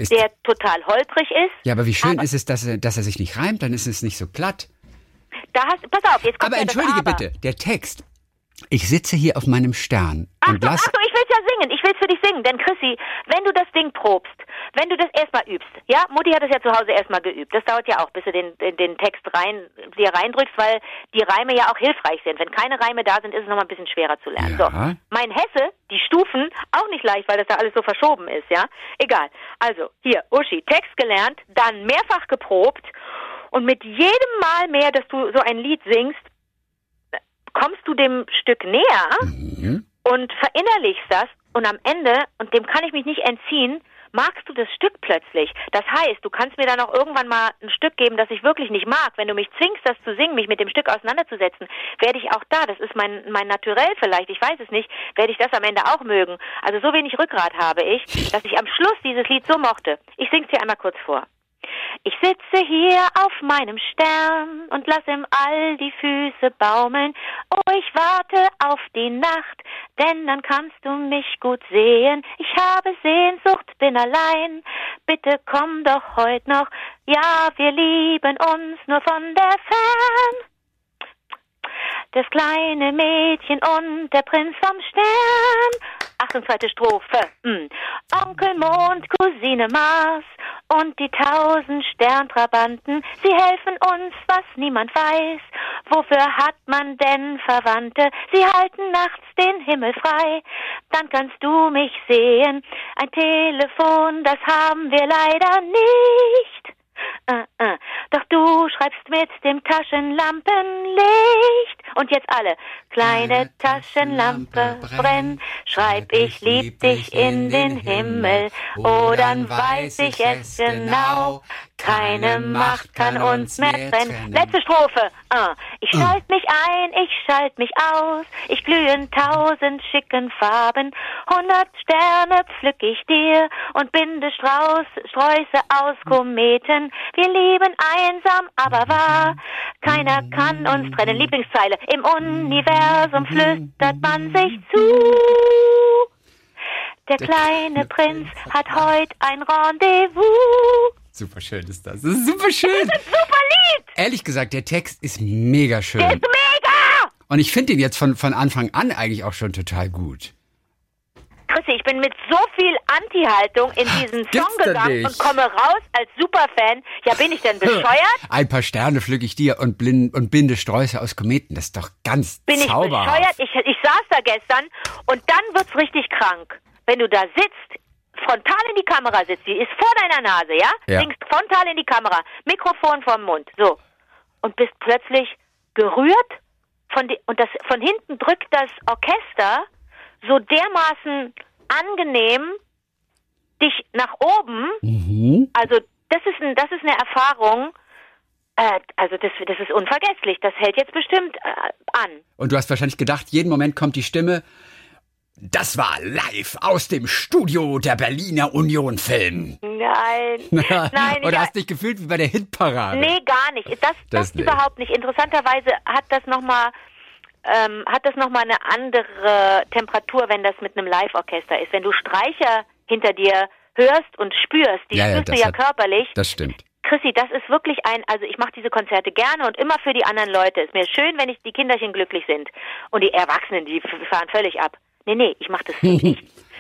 C: Der total holprig ist.
B: Ja, aber wie schön aber, ist es, dass er, dass er sich nicht reimt, dann ist es nicht so glatt.
C: Da hast, pass auf, jetzt kommt
B: Aber
C: ja
B: entschuldige
C: aber.
B: bitte, der Text, ich sitze hier auf meinem Stern.
C: Achtung, und lass, Achtung, ich es ja singen. Ich will es für dich singen. Denn Chrissy, wenn du das Ding probst, wenn du das erstmal übst, ja, Mutti hat es ja zu Hause erstmal geübt. Das dauert ja auch, bis du den, den, den Text rein, dir reindrückst, weil die Reime ja auch hilfreich sind. Wenn keine Reime da sind, ist es nochmal ein bisschen schwerer zu lernen.
B: Ja.
C: So. Mein Hesse, die Stufen, auch nicht leicht, weil das da alles so verschoben ist, ja. Egal. Also, hier, Uschi, Text gelernt, dann mehrfach geprobt und mit jedem Mal mehr, dass du so ein Lied singst, kommst du dem Stück näher
B: Mhm.
C: und verinnerlichst das und am Ende, und dem kann ich mich nicht entziehen, magst du das Stück plötzlich. Das heißt, du kannst mir dann auch irgendwann mal ein Stück geben, das ich wirklich nicht mag. Wenn du mich zwingst, das zu singen, mich mit dem Stück auseinanderzusetzen, werde ich auch da, das ist mein, mein Naturell vielleicht, ich weiß es nicht, werde ich das am Ende auch mögen. Also so wenig Rückgrat habe ich, dass ich am Schluss dieses Lied so mochte. Ich sing's dir einmal kurz vor. Ich sitze hier auf meinem Stern und lass im All die Füße baumeln. Oh, ich warte auf die Nacht, denn dann kannst du mich gut sehen. Ich habe Sehnsucht, bin allein. Bitte komm doch heut noch. Ja, wir lieben uns nur von der Fern. Das kleine Mädchen und der Prinz vom Stern. Achtung, zweite Strophe. Hm. Onkel Mond, Cousine Mars und die tausend Sterntrabanten, sie helfen uns, was niemand weiß. Wofür hat man denn Verwandte? Sie halten nachts den Himmel frei. Dann kannst du mich sehen. Ein Telefon, das haben wir leider nicht. Äh, äh. Doch du schreibst mit dem Taschenlampenlicht. Und jetzt alle. Kleine Taschenlampe, brenn, schreib ich lieb dich in den Himmel. Oh, dann weiß ich es genau. Keine Macht kann uns mehr trennen. Letzte Strophe. Ah, ich schalt mich ein, ich schalt mich aus. Ich glühe in tausend schicken Farben. Hundert Sterne pflück ich dir und binde Strauß, Sträuße aus Kometen. Wir lieben einsam, aber wahr. Keiner kann uns trennen. Lieblingszeile. Im Universum flüstert man sich zu. Der kleine Prinz hat heute ein Rendezvous.
B: Super schön ist das. Das ist super schön.
C: Das ist ein super Lied.
B: Ehrlich gesagt, der Text ist mega
C: Der
B: schön.
C: ist mega.
B: Und ich finde ihn jetzt von, von Anfang an eigentlich auch schon total gut.
C: Chrissy, ich bin mit so viel Anti-Haltung in diesen Song gegangen und komme raus als Superfan. Ja, bin ich denn bescheuert?
B: Ein paar Sterne pflück ich dir und, blind, und binde Sträuße aus Kometen. Das ist doch ganz
C: Bin ich
B: zauberhaft.
C: bescheuert? Ich, ich saß da gestern und dann wird's richtig krank. Wenn du da sitzt, frontal in die Kamera sitzt, die ist vor deiner Nase, ja?
B: Ja.
C: Singst frontal in die Kamera, Mikrofon vorm Mund, so. Und bist plötzlich gerührt von die, und das, von hinten drückt das Orchester so dermaßen angenehm dich nach oben.
B: Mhm.
C: Also das ist ein, das ist eine Erfahrung. Äh, also das, das ist unvergesslich. Das hält jetzt bestimmt äh, an.
B: Und du hast wahrscheinlich gedacht, jeden Moment kommt die Stimme. Das war live aus dem Studio der Berliner Union Film.
C: Nein, nein,
B: Oder hast dich gefühlt wie bei der Hitparade?
C: nee, gar nicht. Das, das,
B: Das nicht.
C: überhaupt nicht. Interessanterweise hat das noch mal ähm, hat das noch mal eine andere Temperatur, wenn das mit einem Live-Orchester ist. Wenn du Streicher hinter dir hörst und spürst, die
B: Ja, ja,
C: spürst du ja
B: hat-
C: körperlich.
B: Das stimmt.
C: Chrissy, das ist wirklich ein, also ich mache diese Konzerte gerne und immer für die anderen Leute. Ist mir schön, wenn ich die Kinderchen glücklich sind. Und die Erwachsenen, die fahren völlig ab. Nee, nee, ich mache das mich.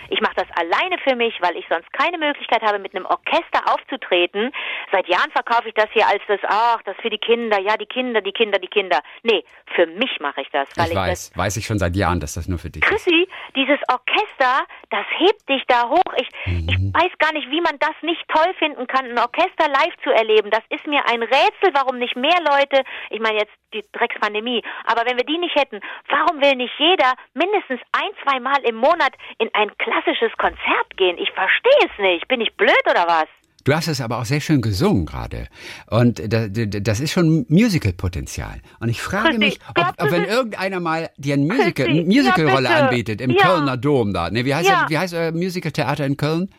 C: Ich mache das alleine für mich, weil ich sonst keine Möglichkeit habe, mit einem Orchester aufzutreten. Seit Jahren verkaufe ich das hier als das, ach, das für die Kinder, ja, die Kinder, die Kinder, die Kinder. Nee, für mich mache ich das, weil
B: Ich
C: ich, das
B: weiß, weiß ich schon seit Jahren, dass das nur für dich ist.
C: Chrissy, dieses Orchester, das hebt dich da hoch. Ich, ich
B: Mhm.
C: weiß gar nicht, wie man das nicht toll finden kann, ein Orchester live zu erleben. Das ist mir ein Rätsel, warum nicht mehr Leute, ich meine jetzt die Dreckspandemie, aber wenn wir die nicht hätten, warum will nicht jeder mindestens ein, zwei Mal im Monat in ein klassisches Konzert gehen? Ich verstehe es nicht. Bin ich blöd oder was?
B: Du hast es aber auch sehr schön gesungen gerade. Und da- da- das ist schon Musical-Potenzial. Und ich frage mich, ob, ob wenn irgendeiner mal dir ein Musical,
C: Chrissy,
B: Musical-Rolle
C: ja,
B: anbietet im
C: Ja.
B: Kölner Dom da. Ne, wie heißt,
C: Ja.
B: wie heißt euer Musical-Theater in Köln?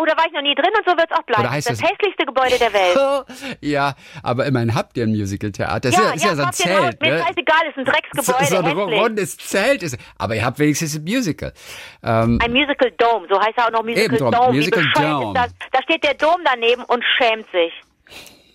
C: Oh, da war ich noch nie drin und so wird es auch bleiben.
B: Oder heißt
C: das
B: es-
C: hässlichste Gebäude der Welt.
B: ja, aber immerhin habt ihr ein Musical-Theater. Das ist ja, ist ja so ein
C: ein.
B: Zelt.
C: Mir
B: Ne?
C: ist scheißegal, ist ein
B: So,
C: Drecksgebäude.
B: so ein
C: hässlich.
B: rundes Zelt ist. Aber ihr habt wenigstens ein Musical. Ähm,
C: Ein Musical Dome, so heißt er auch noch Musical Dome.
B: Musical Dome.
C: das? Da steht der Dom daneben und schämt sich.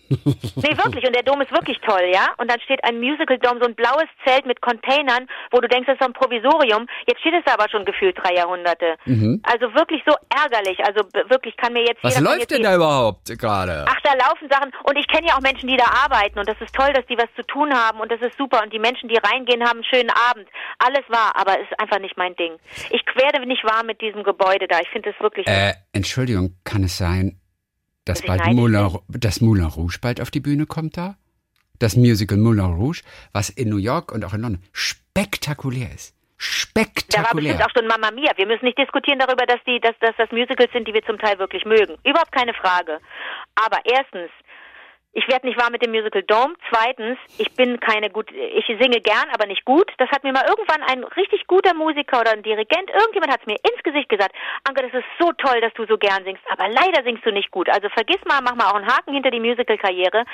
C: Nee, wirklich. Und der Dom ist wirklich toll, ja? Und dann steht ein Musical-Dom, so ein blaues Zelt mit Containern, wo du denkst, das ist so ein Provisorium. Jetzt steht es da aber schon gefühlt drei Jahrhunderte. Mhm. Also wirklich so ärgerlich. Also wirklich kann mir jetzt
B: Was läuft denn da überhaupt gerade?
C: Ach, da laufen Sachen. Und ich kenne ja auch Menschen, die da arbeiten. Und das ist toll, dass die was zu tun haben. Und das ist super. Und die Menschen, die reingehen, haben einen schönen Abend. Alles wahr, aber es ist einfach nicht mein Ding. Ich werde nicht warm mit diesem Gebäude da. Ich finde es wirklich.
B: Äh, Entschuldigung, kann es sein, dass bald Moulin, das Moulin Rouge bald auf die Bühne kommt da? Das Musical Moulin Rouge, was in New York und auch in London spektakulär ist. Spektakulär.
C: Da war bestimmt auch schon Mama Mia. Wir müssen nicht diskutieren darüber, dass die, dass, dass das Musicals sind, die wir zum Teil wirklich mögen. Überhaupt keine Frage. Aber erstens, ich werde nicht warm mit dem Musical Dome. Zweitens, ich bin keine gut, ich singe gern, aber nicht gut. Das hat mir mal irgendwann ein richtig guter Musiker oder ein Dirigent, irgendjemand hat es mir ins Gesicht gesagt. Anke, das ist so toll, dass du so gern singst, aber leider singst du nicht gut. Also vergiss mal, mach mal auch einen Haken hinter die Musical-Karriere.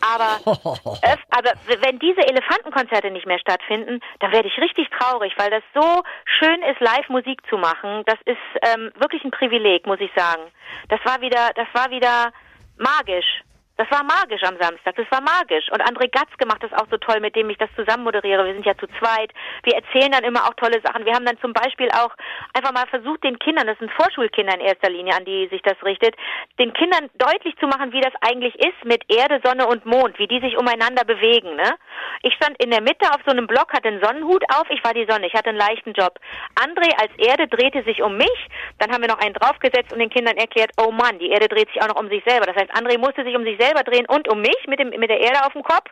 C: Aber, äh, aber wenn diese Elefantenkonzerte nicht mehr stattfinden, dann werde ich richtig traurig, weil das so schön ist, Live-Musik zu machen. Das ist ähm, wirklich ein Privileg, muss ich sagen. Das war wieder, das war wieder magisch. Das war magisch am Samstag, das war magisch. Und André Gatzke macht das auch so toll, mit dem ich das zusammen moderiere. Wir sind ja zu zweit. Wir erzählen dann immer auch tolle Sachen. Wir haben dann zum Beispiel auch einfach mal versucht, den Kindern, das sind Vorschulkinder in erster Linie, an die sich das richtet, den Kindern deutlich zu machen, wie das eigentlich ist mit Erde, Sonne und Mond, wie die sich umeinander bewegen. Ne? Ich stand in der Mitte auf so einem Block, hatte einen Sonnenhut auf, ich war die Sonne, ich hatte einen leichten Job. André als Erde drehte sich um mich, dann haben wir noch einen draufgesetzt und den Kindern erklärt, oh Mann, die Erde dreht sich auch noch um sich selber. Das heißt, André musste sich um sich selber selber drehen und um mich mit, dem, mit der Erde auf dem Kopf.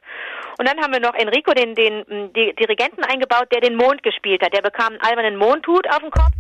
C: Und dann haben wir noch Enrico, den, den, den Dirigenten eingebaut, der den Mond gespielt hat. Der bekam einen albernen Mondhut auf dem Kopf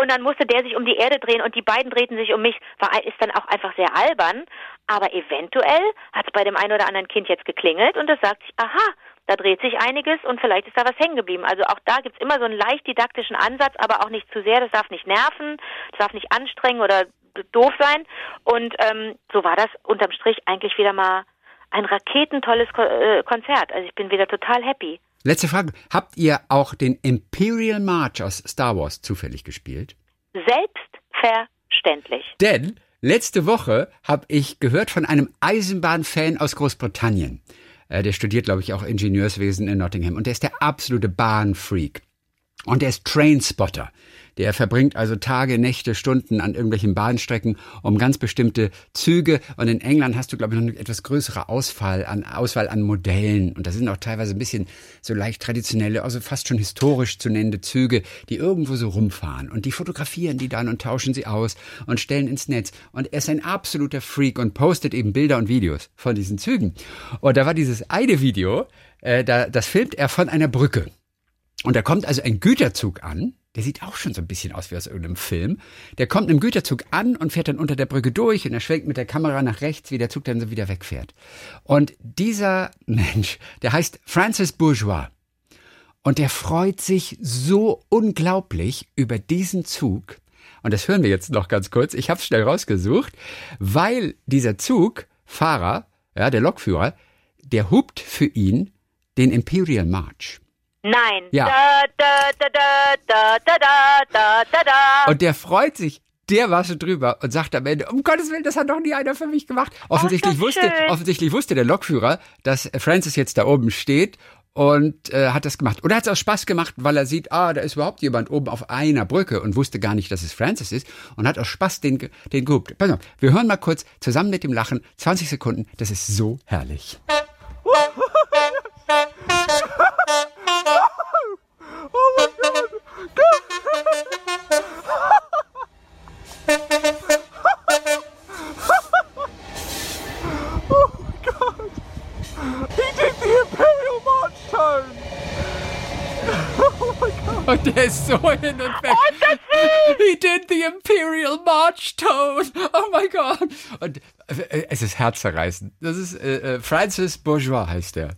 C: und dann musste der sich um die Erde drehen und die beiden drehten sich um mich. War, ist dann auch einfach sehr albern. Aber eventuell hat es bei dem einen oder anderen Kind jetzt geklingelt und das sagt sich, aha, da dreht sich einiges und vielleicht ist da was hängen geblieben. Also auch da gibt es immer so einen leicht didaktischen Ansatz, aber auch nicht zu sehr. Das darf nicht nerven, das darf nicht anstrengen oder doof sein. Und ähm, so war das unterm Strich eigentlich wieder mal ein raketentolles Ko äh, Konzert. Also ich bin wieder total happy.
B: Letzte Frage. Habt ihr auch den Imperial March aus Star Wars zufällig gespielt?
C: Selbstverständlich.
B: Denn letzte Woche habe ich gehört von einem Eisenbahnfan aus Großbritannien. Äh, der studiert, glaube ich, auch Ingenieurswesen in Nottingham. Und der ist der absolute Bahnfreak. Und der ist Trainspotter. Der verbringt also Tage, Nächte, Stunden an irgendwelchen Bahnstrecken um ganz bestimmte Züge. Und in England hast du, glaube ich, noch eine etwas größere Auswahl an, Auswahl an Modellen. Und da sind auch teilweise ein bisschen so leicht traditionelle, also fast schon historisch zu nennende Züge, die irgendwo so rumfahren. Und die fotografieren die dann und tauschen sie aus und stellen ins Netz. Und er ist ein absoluter Freak und postet eben Bilder und Videos von diesen Zügen. Und da war dieses eine Video, äh, da, das filmt er von einer Brücke. Und da kommt also ein Güterzug an, der sieht auch schon so ein bisschen aus wie aus irgendeinem Film. Der kommt im Güterzug an und fährt dann unter der Brücke durch und er schwenkt mit der Kamera nach rechts, wie der Zug dann so wieder wegfährt. Und dieser Mensch, der heißt Francis Bourgeois. Und der freut sich so unglaublich über diesen Zug. Und das hören wir jetzt noch ganz kurz. Ich habe es schnell rausgesucht, weil dieser Zugfahrer, ja, der Lokführer, der hupt für ihn den Imperial March.
C: Nein.
B: Ja. Und der freut sich Der war schon drüber und sagt am Ende, um Gottes Willen, das hat noch nie einer für mich gemacht. Oh, offensichtlich, oh, wusste, offensichtlich wusste der Lokführer, dass Francis jetzt da oben steht und äh, hat das gemacht. Oder hat es auch Spaß gemacht, weil er sieht, ah, da ist überhaupt jemand oben auf einer Brücke und wusste gar nicht, dass es Francis ist und hat auch Spaß den, den gehupt. Pass auf, wir hören mal kurz zusammen mit dem Lachen 20 Sekunden. Das ist so herrlich. Und der ist so hin und weg.
C: Oh,
B: He did the Imperial March Tone. Oh mein Gott. Und äh, es ist herzzerreißend. Das ist äh, äh, Francis Bourgeois heißt der.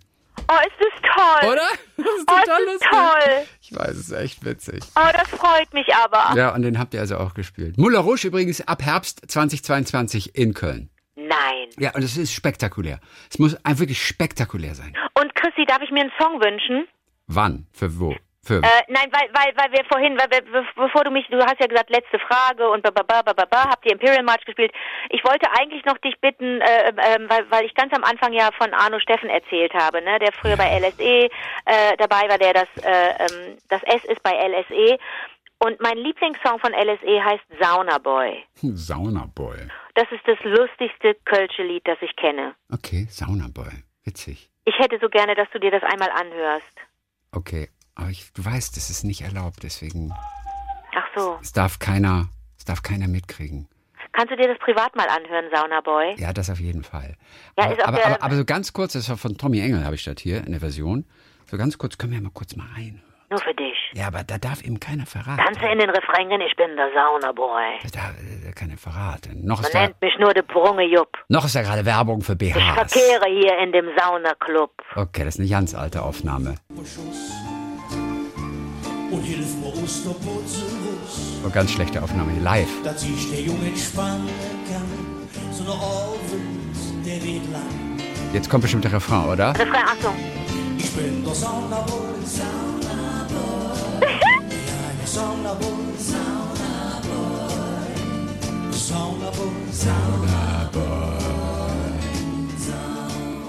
C: Oh, ist das toll.
B: Oder? Das ist
C: Oh,
B: total
C: das ist
B: lustig.
C: toll.
B: Ich weiß, es ist echt witzig.
C: Oh, das freut mich aber.
B: Ja, und den habt ihr also auch gespielt. Moulin Rouge übrigens ab Herbst 2022 in Köln.
C: Nein.
B: Ja, und es ist spektakulär. Es muss wirklich spektakulär sein.
C: Und Chrissy, darf ich mir einen Song wünschen?
B: Wann? Für wo?
C: Äh, nein, weil, weil, weil wir vorhin, weil wir, be- bevor du mich, du hast ja gesagt, letzte Frage und ba, ba, ba, ba, ba, ba, habt ihr Imperial March gespielt. Ich wollte eigentlich noch dich bitten, äh, ähm, weil, weil ich ganz am Anfang ja von Arno Steffen erzählt habe, ne, der früher bei LSE äh, dabei war, der das, äh, ähm, das S ist bei LSE. Und mein Lieblingssong von LSE heißt Sauna Boy.
B: Saunaboy.
C: Das ist das lustigste Kölsche Lied, das ich kenne.
B: Okay, Saunaboy. Witzig.
C: Ich hätte so gerne, dass du dir das einmal anhörst.
B: Okay, aber ich, du weißt, das ist nicht erlaubt, deswegen
C: Ach so.
B: es darf keiner, es darf keiner mitkriegen.
C: Kannst du dir das privat mal anhören, Sauna Boy?
B: Ja, das auf jeden Fall.
C: Ja,
B: aber, aber, aber, aber so ganz kurz, das war von Tommy Engel, habe ich das hier in der Version. So ganz kurz, können wir mal kurz mal rein.
C: Nur für dich.
B: Ja, aber da darf eben keiner verraten.
C: Kannst du in den Refrain gehen, ich bin der Saunaboy.
B: Da darf äh, keiner verraten. Noch
C: Man
B: ist, da,
C: nennt mich nur der Brunge Jupp.
B: noch ist da gerade Werbung für
C: Ich
B: BHs.
C: verkehre hier in dem Saunaclub.
B: Okay, das ist eine ganz alte Aufnahme.
A: Schuss und hilf mir aus der Putzenbus,
B: So ganz schlechte Aufnahme hier live.
A: dass sich der Junge entspannen kann. So eine Abend, der wird lang.
B: Jetzt kommt bestimmt der Refrain, oder?
C: Refrain, Achtung.
A: Ich bin der Saunaboy, Saunaboy. ja, der Saunaboy, Saunaboy. Saunaboy,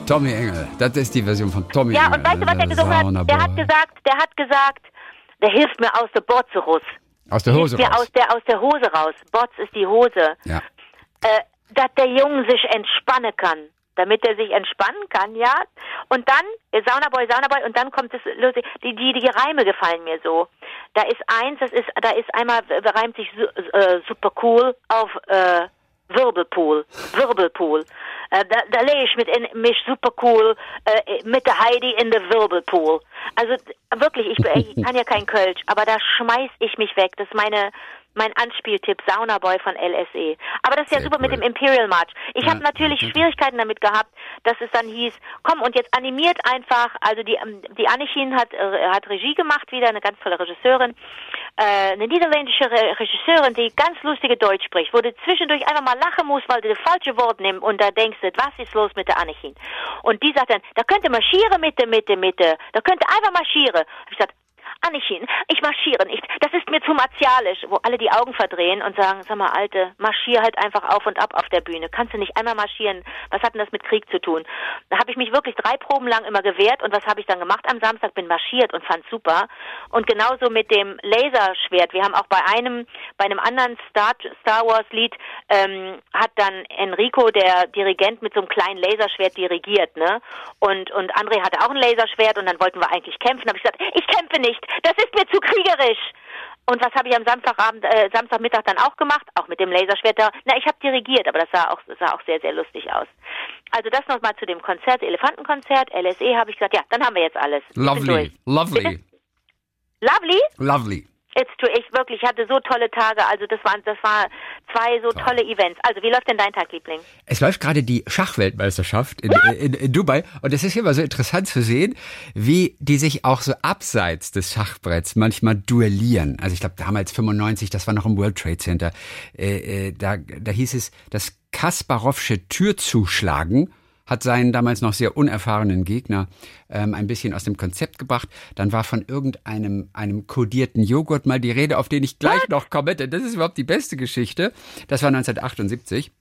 B: Tommy Engel. Das ist die Version von Tommy
C: Ja,
B: Engel.
C: und weißt du, was er gesungen hat? Der hat gesagt, der hat gesagt, der hilft mir aus der Botze raus.
B: Aus der Hose
C: hilft
B: raus.
C: aus der, aus der Hose raus. Botz ist die Hose.
B: Ja.
C: äh, dass der Junge sich entspannen kann. Damit er sich entspannen kann, ja. Und dann, äh, Saunaboy, Saunaboy, und dann kommt es lustig, die, die, die Reime gefallen mir so. Da ist eins, das ist, da ist einmal, äh, reimt sich äh, super cool auf, äh, Wirbelpool, Wirbelpool. Äh, da, da lege ich mit in, mich super cool äh, mit der Heidi in der Wirbelpool. Also wirklich, ich, ich kann ja kein Kölsch, aber da schmeiß ich mich weg. Das ist meine mein Anspieltipp Saunaboy von LSE. Aber das ist ja
B: Sehr
C: super mit
B: cool.
C: dem Imperial March. Ich
B: Ja,
C: habe natürlich
B: ja.
C: Schwierigkeiten damit gehabt, dass es dann hieß, komm und jetzt animiert einfach, also die ähm, die Annichin hat äh, hat Regie gemacht, wieder eine ganz tolle Regisseurin, äh, eine niederländische Re Regisseurin, die ganz lustige Deutsch spricht, wo du zwischendurch einfach mal lachen musst, weil du das falsche Wort nimmst und da denkst du, was ist los mit der Annichin? Und die sagt dann, da könnte marschieren mit der Mitte, Mitte, da könnte einfach marschieren. Ich gesagt, Annichin, ich marschiere nicht. Das ist mir zu martialisch, wo alle die Augen verdrehen und sagen, sag mal, Alte, marschier halt einfach auf und ab auf der Bühne. Kannst du nicht einmal marschieren? Was hat denn das mit Krieg zu tun? Da habe ich mich wirklich drei Proben lang immer gewehrt und was habe ich dann gemacht am Samstag? Bin marschiert und fand super. Und genauso mit dem Laserschwert. Wir haben auch bei einem, bei einem anderen Star, Star Wars Lied, ähm, hat dann Enrico, der Dirigent, mit so einem kleinen Laserschwert dirigiert, ne? Und, und André hatte auch ein Laserschwert und dann wollten wir eigentlich kämpfen. habe ich gesagt, ich kämpfe nicht. Das ist mir zu kriegerisch. Und was habe ich am Samstagabend, äh, Samstagmittag dann auch gemacht? Auch mit dem Laserschwert. Na, ich habe dirigiert, aber das sah auch, sah auch sehr, sehr lustig aus. Also das nochmal zu dem Konzert, Elefantenkonzert, LSE, habe ich gesagt, ja, dann haben wir jetzt alles.
B: Lovely,
C: durch.
B: lovely,
C: Lovely? It's true. Ich wirklich ich hatte so tolle Tage. Also das waren, das war zwei so tolle Events. Also wie läuft denn dein Tag, Liebling?
B: Es läuft gerade die Schachweltmeisterschaft in, in, in Dubai und es ist immer so interessant zu sehen, wie die sich auch so abseits des Schachbretts manchmal duellieren. Also ich glaube damals 95, das war noch im World Trade Center, äh, äh, da, da hieß es, das Kasparowsche Türzuschlagen hat seinen damals noch sehr unerfahrenen Gegner ähm, ein bisschen aus dem Konzept gebracht. Dann war von irgendeinem einem kodierten Joghurt mal die Rede, auf den ich gleich noch komme, denn das ist überhaupt die beste Geschichte. Das war 1978.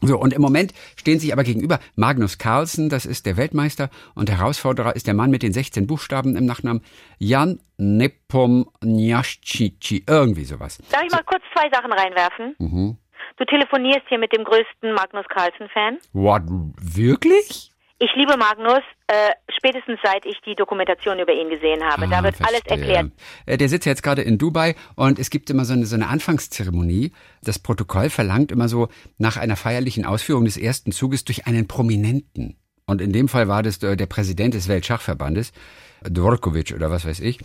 B: So, und im Moment stehen sich aber gegenüber Magnus Carlsen, das ist der Weltmeister, und Herausforderer ist der Mann mit den 16 Buchstaben im Nachnamen Jan Nepomniachtchi, irgendwie sowas.
C: Darf ich mal kurz zwei Sachen reinwerfen?
B: Mhm.
C: Du telefonierst hier mit dem größten Magnus Carlsen-Fan.
B: What, wirklich?
C: Ich liebe Magnus, äh, spätestens seit ich die Dokumentation über ihn gesehen habe. da
B: Ah,
C: wird alles
B: verstehe.
C: erklärt.
B: Äh, Der sitzt jetzt gerade in Dubai und es gibt immer so eine, so eine Anfangszeremonie. Das Protokoll verlangt immer so nach einer feierlichen Ausführung des ersten Zuges durch einen Prominenten. Und in dem Fall war das äh, der Präsident des Weltschachverbandes, Dvorkovic oder was weiß ich.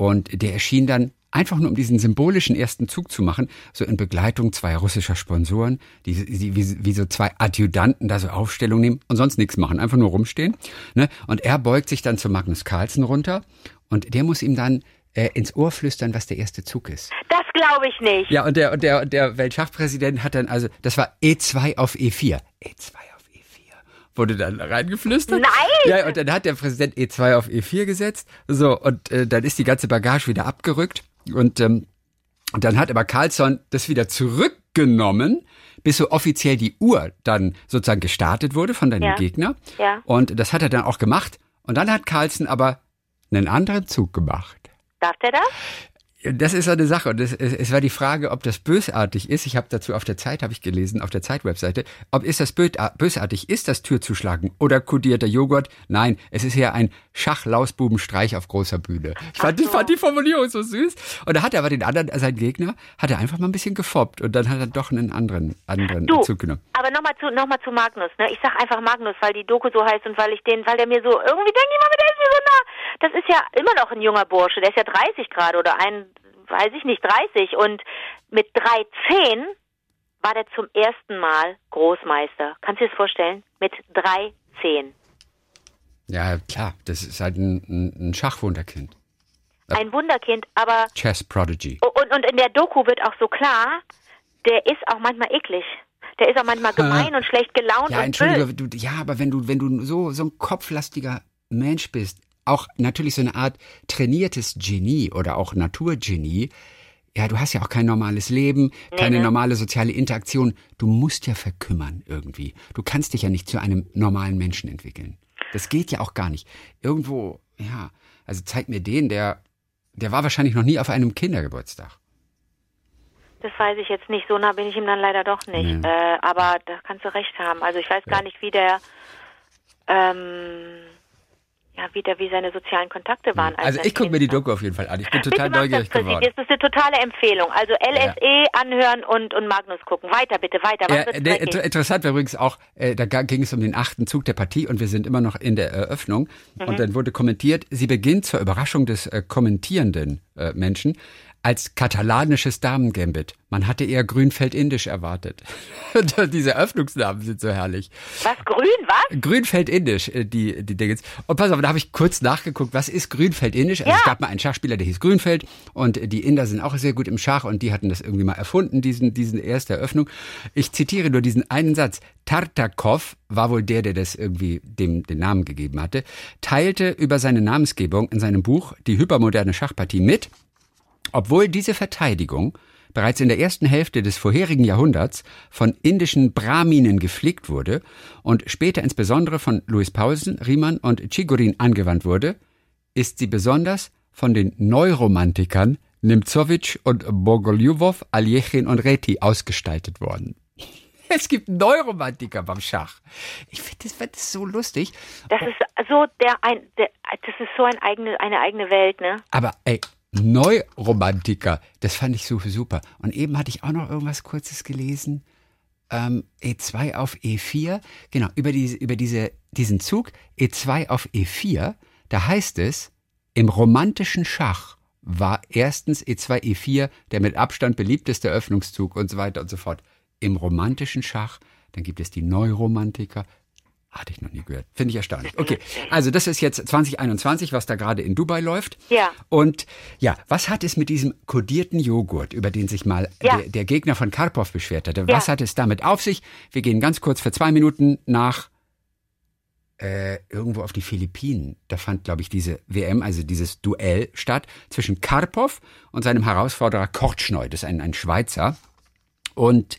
B: Und der erschien dann einfach nur um diesen symbolischen ersten Zug zu machen, so in Begleitung zwei russischer Sponsoren, die, die wie, wie so zwei Adjutanten da so Aufstellung nehmen und sonst nichts machen, einfach nur rumstehen. Ne? Und er beugt sich dann zu Magnus Carlsen runter und der muss ihm dann äh, ins Ohr flüstern, was der erste Zug ist.
C: Das glaube ich nicht.
B: Ja, und der, und der, und der Weltschachpräsident hat dann also, das war E2 auf E4. E2 auf E4. Wurde dann reingeflüstert.
C: Nein!
B: Ja, und dann hat der Präsident E2 auf E4 gesetzt. So, und äh, dann ist die ganze Bagage wieder abgerückt. Und, ähm, dann hat aber Carlsson das wieder zurückgenommen, bis so offiziell die Uhr dann sozusagen gestartet wurde von deinem
C: Ja.
B: Gegner.
C: Ja.
B: Und das hat er dann auch gemacht. Und dann hat Carlsen aber einen anderen Zug gemacht.
C: Darf der das?
B: Das ist so eine Sache. Und es, es, es war die Frage, ob das bösartig ist. Ich habe dazu auf der Zeit, habe ich gelesen, auf der Zeit-Webseite, ob ist das bö- bösartig ist, das Türzuschlagen oder kodierter Joghurt? Nein, es ist ja ein Schach-Lausbubenstreich auf großer Bühne. Ich fand, ich fand die Formulierung so süß. Und da hat er aber den anderen, sein Gegner, hat er einfach mal ein bisschen gefoppt und dann hat er doch einen anderen, anderen
C: Du,
B: Zug genommen.
C: aber nochmal zu, noch mal zu Magnus, ne? Ich sag einfach Magnus, weil die Doku so heißt und weil ich den, weil der mir so, irgendwie denke ich mal, der ist mir so nah. Das ist ja immer noch ein junger Bursche, der ist ja 30 gerade oder ein, weiß ich nicht, 30 und mit 13 war der zum ersten Mal Großmeister. Kannst du dir das vorstellen? Mit 13.
B: Ja, klar, das ist halt ein, ein, Schachwunderkind.
C: Ein Wunderkind, aber
B: Chess Prodigy.
C: und, und in der Doku wird auch so klar, der ist auch manchmal eklig. Der ist auch manchmal gemein und schlecht gelaunt
B: Ja,
C: und böse.
B: entschuldige, du, ja, aber wenn du, wenn du so, so ein kopflastiger Mensch bist, auch natürlich so eine Art trainiertes Genie oder auch Naturgenie, ja, du hast ja auch kein normales Leben, keine
C: ne?
B: normale soziale Interaktion. Du musst ja verkümmern irgendwie. Du kannst dich ja nicht zu einem normalen Menschen entwickeln. Das geht ja auch gar nicht. Irgendwo, ja, also zeig mir den, der, der war wahrscheinlich noch nie auf einem Kindergeburtstag.
C: Das weiß ich jetzt nicht. So nah bin ich ihm dann leider doch nicht.
B: Nee.
C: Äh, aber da kannst du recht haben. Also ich weiß gar nicht, wie der, ähm, ja, wie der, wie seine sozialen Kontakte waren. als
B: Also ich gucke mir die. Doku auf jeden Fall an. Ich bin total
C: bitte
B: neugierig
C: das,
B: geworden.
C: Das ist eine totale Empfehlung. Also LSE anhören und, und Magnus gucken. Weiter bitte, weiter.
B: Ja, inter interessant war übrigens auch, äh, da ging es um den achten Zug der Partie und wir sind immer noch in der Eröffnung.
C: Mhm.
B: Und dann wurde kommentiert, sie beginnt zur Überraschung des äh, kommentierenden äh, Menschen als katalanisches Damengambit. Man hatte eher Grünfeld-Indisch erwartet. Diese Eröffnungsnamen sind so herrlich.
C: was, grün, was?
B: Grünfeld-Indisch, äh, die, die Dinge. Und pass auf, da habe ich kurz nachgeguckt, was ist Grünfeld-Indisch? Also
C: Ja.
B: es gab mal einen Schachspieler, der hieß Grünfeld und die Inder sind auch sehr gut im Schach und die hatten das irgendwie mal erfunden, diesen, diesen erste Eröffnung. Ich zitiere nur diesen einen Satz. Tartakov war wohl der, der das irgendwie dem den Namen gegeben hatte, teilte über seine Namensgebung in seinem Buch Die hypermoderne Schachpartie mit, obwohl diese Verteidigung bereits in der ersten Hälfte des vorherigen Jahrhunderts von indischen Brahminen geflickt wurde und später insbesondere von Louis Paulsen, Riemann und Chigorin angewandt wurde, ist sie besonders von den Neuromantikern Nimzowitsch und Bogoljubov, Aljechin und Reti ausgestaltet worden. Es gibt Neuromantiker beim Schach. Ich finde das, find das so lustig.
C: Das ist so der ein, der, das ist so ein eigene, eine eigene Welt, ne?
B: Aber ey, Neuromantiker, das fand ich so super. Und eben hatte ich auch noch irgendwas Kurzes gelesen. Ähm, E2 auf E4, genau, über, diese, über diese, diesen Zug E2 auf E4, da heißt es, im romantischen Schach war erstens E E2, E4 der mit Abstand beliebteste Öffnungszug und so weiter und so fort. Im romantischen Schach, dann gibt es die Neuromantiker, hatte ich noch nie gehört. Finde ich erstaunlich. Okay, also das ist jetzt 2021, was da gerade in Dubai läuft.
C: Ja.
B: Und ja, was hat es mit diesem kodierten Joghurt, über den sich mal
C: Ja.
B: der, der Gegner von Karpov beschwert hatte,
C: Ja.
B: was hat es damit auf sich? Wir gehen ganz kurz für zwei Minuten nach äh, irgendwo auf die Philippinen. Da fand, glaube ich, diese WM, also dieses Duell statt zwischen Karpov und seinem Herausforderer Kortschneu. Das ist ein, ein Schweizer. Und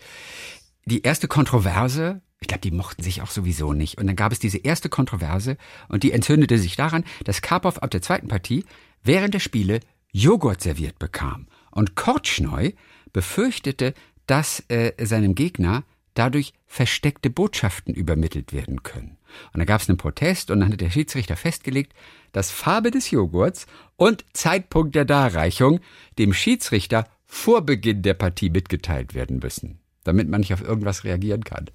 B: die erste Kontroverse, ich glaube, die mochten sich auch sowieso nicht. Und dann gab es diese erste Kontroverse und die entzündete sich daran, dass Karpov ab der zweiten Partie während der Spiele Joghurt serviert bekam. Und Kortschneu befürchtete, dass äh, seinem Gegner dadurch versteckte Botschaften übermittelt werden können. Und da gab es einen Protest und dann hat der Schiedsrichter festgelegt, dass Farbe des Joghurts und Zeitpunkt der Darreichung dem Schiedsrichter vor Beginn der Partie mitgeteilt werden müssen, damit man nicht auf irgendwas reagieren kann.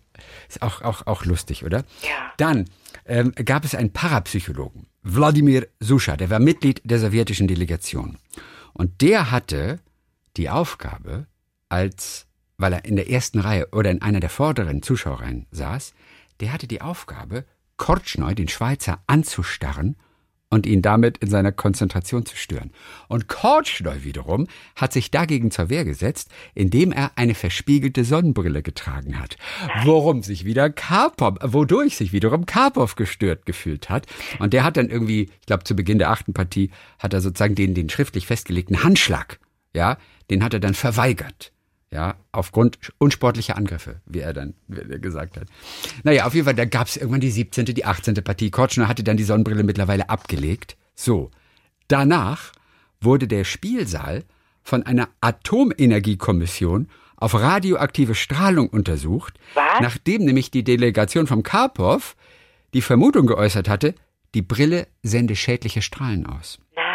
B: Ist auch, auch, auch lustig, oder?
C: Ja.
B: Dann ähm, gab es einen Parapsychologen, Wladimir Suscha, der war Mitglied der sowjetischen Delegation. Und der hatte die Aufgabe, als, weil er in der ersten Reihe oder in einer der vorderen Zuschauerreihen saß, der hatte die Aufgabe, Kortschneu, den Schweizer, anzustarren und ihn damit in seiner Konzentration zu stören. Und Kortschneu wiederum hat sich dagegen zur Wehr gesetzt, indem er eine verspiegelte Sonnenbrille getragen hat. Worum sich wieder Karpov, wodurch sich wiederum Karpov gestört gefühlt hat. Und der hat dann irgendwie, ich glaube zu Beginn der achten Partie, hat er sozusagen den, den schriftlich festgelegten Handschlag, ja, den hat er dann verweigert. Ja, aufgrund unsportlicher Angriffe, wie er dann gesagt hat. Naja, auf jeden Fall, da gab es irgendwann die 17., die 18. Partie. Kortschner hatte dann die Sonnenbrille mittlerweile abgelegt. So, danach wurde der Spielsaal von einer Atomenergiekommission auf radioaktive Strahlung untersucht,
C: Was?
B: nachdem nämlich die Delegation vom Karpov die Vermutung geäußert hatte, die Brille sende schädliche Strahlen aus.
C: Nein.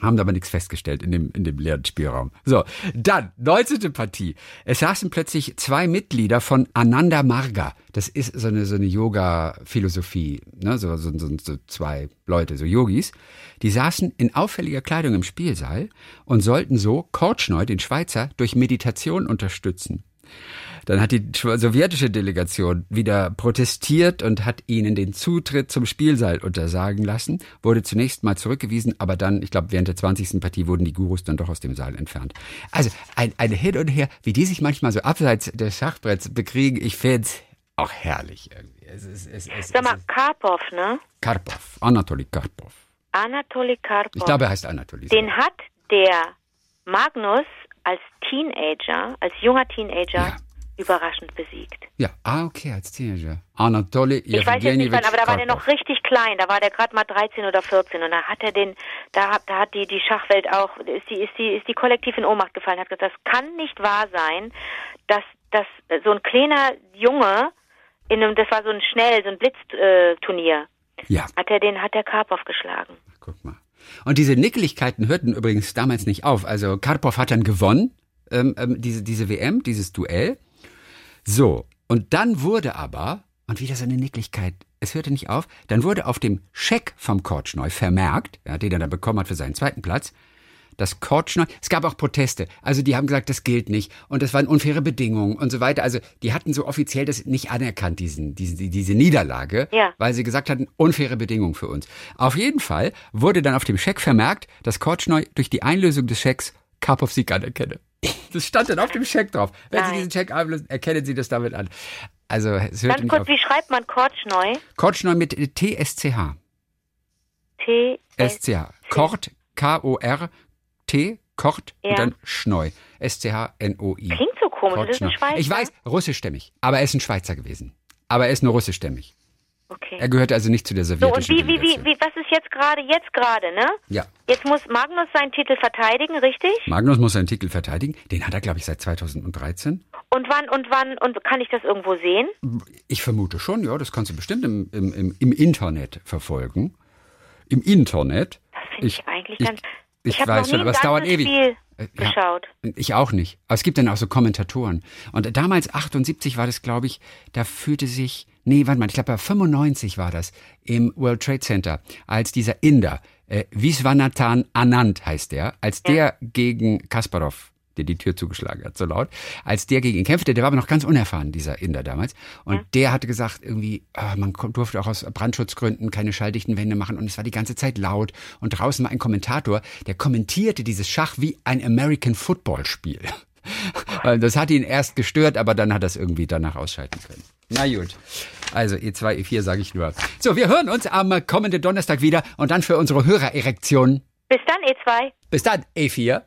B: Haben aber nichts festgestellt in dem, in dem leeren Spielraum. So, dann, 19. Partie. Es saßen plötzlich zwei Mitglieder von Ananda Marga. Das ist so eine, so eine Yoga-Philosophie, ne? so, so, so, so zwei Leute, so Yogis. Die saßen in auffälliger Kleidung im Spielsaal und sollten so Kortschneu, den Schweizer, durch Meditation unterstützen. Dann hat die sowjetische Delegation wieder protestiert und hat ihnen den Zutritt zum Spielsaal untersagen lassen, wurde zunächst mal zurückgewiesen, aber dann, ich glaube, während der 20. Partie wurden die Gurus dann doch aus dem Saal entfernt. Also ein, ein Hin und Her, wie die sich manchmal so abseits des Schachbretts bekriegen, ich find's auch herrlich irgendwie. Es ist, es, es,
C: Sag mal,
B: es
C: Karpov, ne?
B: Karpov, Anatoly Karpov.
C: Anatoly Karpov.
B: Ich glaube, er heißt Anatoly.
C: Den hat der Magnus als Teenager, als junger Teenager
B: Ja.
C: überraschend besiegt.
B: Ja, ah, okay, als Teenager. Anatoly
C: Ich weiß jetzt nicht wann, aber da war der noch richtig klein. Da war der gerade mal 13 oder 14 und da hat er den, da, hat- da hat die die Schachwelt auch, ist die ist die ist die kollektiv in Ohnmacht gefallen. Hat gesagt, das kann nicht wahr sein, dass dass so ein kleiner Junge in einem, das war so ein schnell, so ein Blitzturnier, äh,
B: Ja.
C: hat er den, hat der Karpov geschlagen.
B: Guck mal. Und diese Nickeligkeiten hörten übrigens damals nicht auf. Also Karpov hat dann gewonnen, ähm, ähm, diese, diese WM, dieses Duell. So, und dann wurde aber, und wieder so eine Nicklichkeit, es hörte nicht auf, dann wurde auf dem Scheck vom Kortschneu vermerkt, ja, den er dann bekommen hat für seinen zweiten Platz, dass Kortschneu, es gab auch Proteste, also die haben gesagt, das gilt nicht und das waren unfaire Bedingungen und so weiter. Also die hatten so offiziell das nicht anerkannt, diesen, diese, diese Niederlage,
C: Ja.
B: weil sie gesagt hatten, unfaire Bedingungen für uns. Auf jeden Fall wurde dann auf dem Scheck vermerkt, dass Kortschneu durch die Einlösung des Schecks Karpov Sieg anerkenne. Das stand dann auf dem Scheck drauf. Wenn Sie
C: Nein.
B: diesen Scheck einlösen, erkennen Sie das damit an. Also es hörte
C: Ganz kurz,
B: auf.
C: wie schreibt man Kortschneu?
B: Kortschneu mit TSCH.
C: T
B: SCH. Kort, K-O-R-T, Kort
C: Ja.
B: und dann Schneu. S-C-H-N-O-I.
C: Klingt so komisch, das ist ein. Schweizer.
B: Ich weiß, russischstämmig. Aber er ist ein Schweizer gewesen. Aber er ist nur russischstämmig.
C: Okay.
B: Er gehörte also nicht zu der
C: So, und
B: sowjetischen
C: wie, wie, wie, was ist jetzt gerade, jetzt gerade, ne?
B: Ja.
C: Jetzt muss Magnus seinen Titel verteidigen, richtig?
B: Magnus muss seinen Titel verteidigen. Den hat er, glaube ich, seit 2013.
C: Und wann, und wann, und kann ich das irgendwo sehen?
B: Ich vermute schon, ja, das kannst du bestimmt im, im, im, im Internet verfolgen. Im Internet.
C: Das finde ich, eigentlich ganz,
B: ich, weiß schon, aber es dauert ewig.
C: Spiel
B: Äh, ja.
C: geschaut.
B: Ich auch nicht. Aber es gibt dann auch so Kommentatoren. Und damals, 78 war das, glaube ich, da fühlte sich, nee, warte mal, ich glaube, bei 95 war das, im World Trade Center, als dieser Inder, äh, Viswanathan Anand heißt der, als der gegen Kasparov, der die Tür zugeschlagen hat, so laut, als der gegen ihn kämpfte, der war aber noch ganz unerfahren, dieser Inder damals. Und der hatte gesagt, irgendwie, ah, man durfte auch aus Brandschutzgründen keine schalldichten Wände machen und es war die ganze Zeit laut. Und draußen war ein Kommentator, der kommentierte dieses Schach wie ein American Football Spiel. Das hat ihn erst gestört, aber dann hat er es irgendwie danach ausschalten können. Na gut. Also E2, E4 sage ich nur. So, wir hören uns am kommenden Donnerstag wieder und dann für unsere Hörererektion.
C: Bis dann, E2.
B: Bis dann, E4.